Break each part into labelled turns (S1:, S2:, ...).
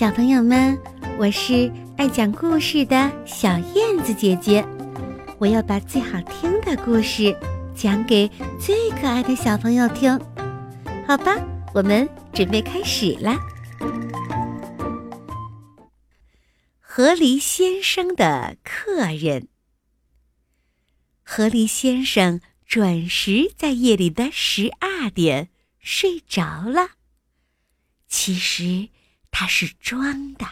S1: 小朋友们，我是爱讲故事的小燕子姐姐，我要把最好听的故事讲给最可爱的小朋友听，好吧？我们准备开始啦。河狸先生的客人，河狸先生准时在夜里的十二点睡着了。其实。他是装的，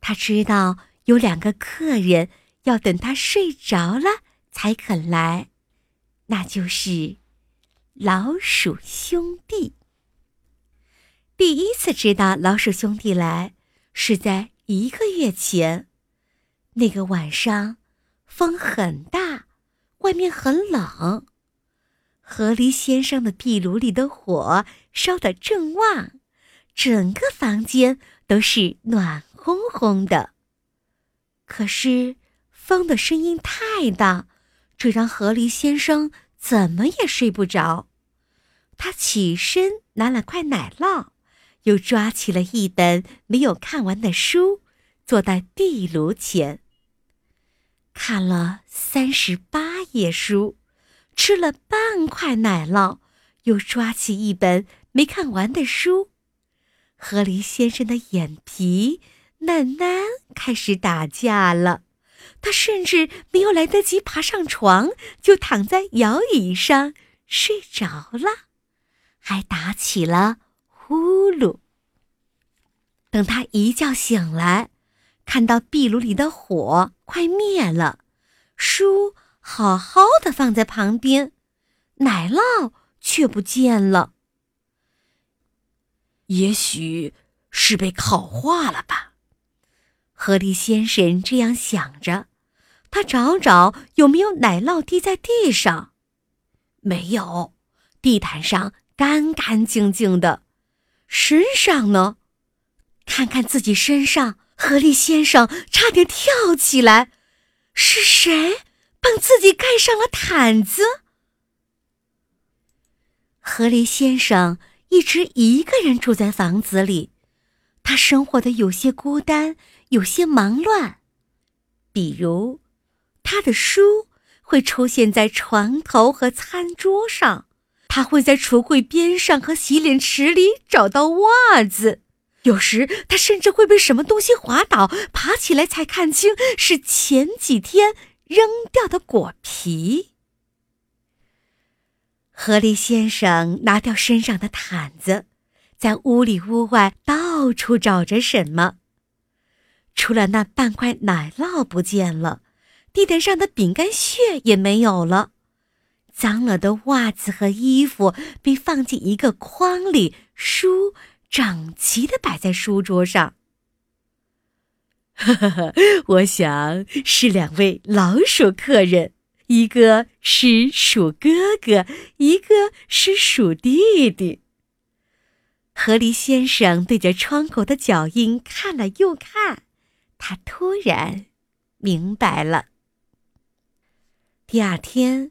S1: 他知道有两个客人要等他睡着了才肯来，那就是老鼠兄弟。第一次知道老鼠兄弟来是在一个月前，那个晚上风很大，外面很冷，河狸先生的壁炉里的火烧得正旺。整个房间都是暖烘烘的，可是风的声音太大，这让河狸先生怎么也睡不着。他起身拿了块奶酪，又抓起了一本没有看完的书，坐在壁炉前，看了三十八页书，吃了半块奶酪，又抓起一本没看完的书。河狸先生的眼皮慢慢开始打架了，他甚至没有来得及爬上床，就躺在摇椅上睡着了，还打起了呼噜。等他一觉醒来，看到壁炉里的火快灭了，书好好的放在旁边，奶酪却不见了。
S2: 也许是被烤化了吧，
S1: 河狸先生这样想着。他找找有没有奶酪滴在地上，没有，地毯上干干净净的。身上呢？看看自己身上，河狸先生差点跳起来。是谁帮自己盖上了毯子？河狸先生。一直一个人住在房子里，他生活的有些孤单，有些忙乱。比如，他的书会出现在床头和餐桌上，他会在橱柜边上和洗脸池里找到袜子。有时，他甚至会被什么东西滑倒，爬起来才看清是前几天扔掉的果皮。河狸先生拿掉身上的毯子，在屋里屋外到处找着什么。除了那半块奶酪不见了，地毯上的饼干屑也没有了，脏了的袜子和衣服被放进一个筐里，书整齐的摆在书桌上。呵呵呵，我想是两位老鼠客人。一个是鼠哥哥，一个是鼠弟弟。河狸先生对着窗口的脚印看了又看，他突然明白了。第二天，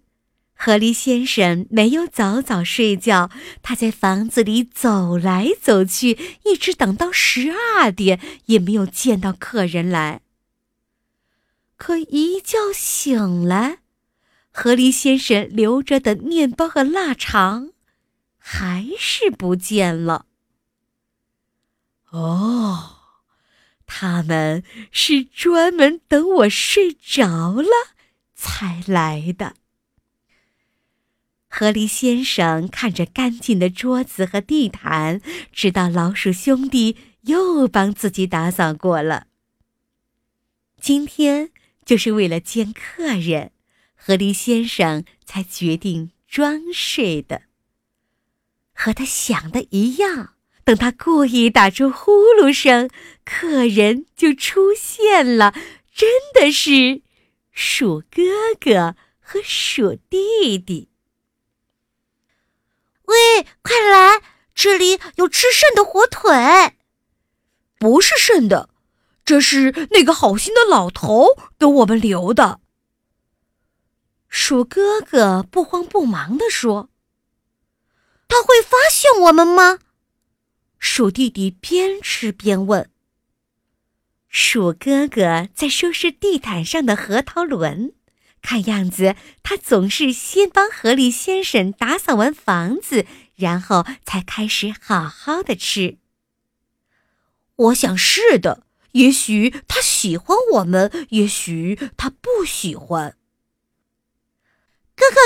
S1: 河狸先生没有早早睡觉，他在房子里走来走去，一直等到十二点，也没有见到客人来。可一觉醒来，河狸先生留着的面包和腊肠，还是不见了。哦，他们是专门等我睡着了才来的。河狸先生看着干净的桌子和地毯，知道老鼠兄弟又帮自己打扫过了。今天就是为了见客人。河狸先生才决定装睡的，和他想的一样。等他故意打出呼噜声，客人就出现了，真的是鼠哥哥和鼠弟弟。
S3: 喂，快来，这里有吃剩的火腿。
S2: 不是剩的，这是那个好心的老头给我们留的。
S1: 鼠哥哥不慌不忙地说：“
S3: 他会发现我们吗？”
S1: 鼠弟弟边吃边问。鼠哥哥在收拾地毯上的核桃轮，看样子他总是先帮河狸先生打扫完房子，然后才开始好好的吃。
S2: 我想是的，也许他喜欢我们，也许他不喜欢。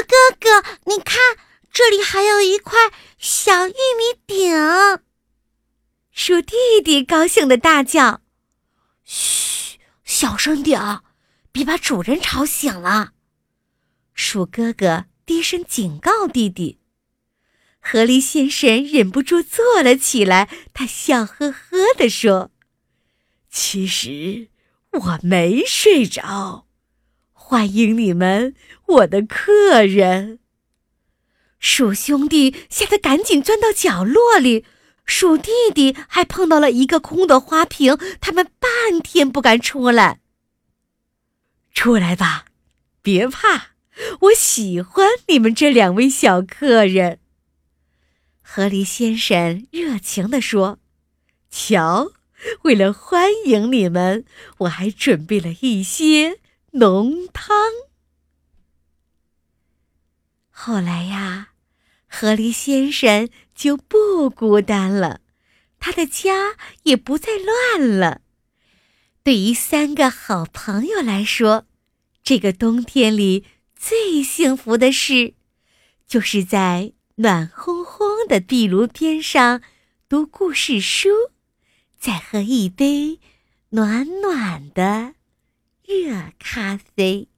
S3: 哥哥，你看，这里还有一块小玉米饼。
S1: 鼠弟弟高兴的大叫。
S2: 嘘，小声点，别把主人吵醒了。
S1: 鼠哥哥低声警告弟弟。河狸先生忍不住坐了起来，他笑呵呵地说：“其实我没睡着，欢迎你们，我的客人。”鼠兄弟吓得赶紧钻到角落里。鼠弟弟还碰到了一个空的花瓶，他们半天不敢出来。出来吧，别怕，我喜欢你们这两位小客人。河狸先生热情地说：“瞧，为了欢迎你们，我还准备了一些浓汤。”后来呀。河狸先生就不孤单了，他的家也不再乱了。对于三个好朋友来说，这个冬天里最幸福的事，就是在暖烘烘的壁炉边上读故事书，再喝一杯暖暖的热咖啡。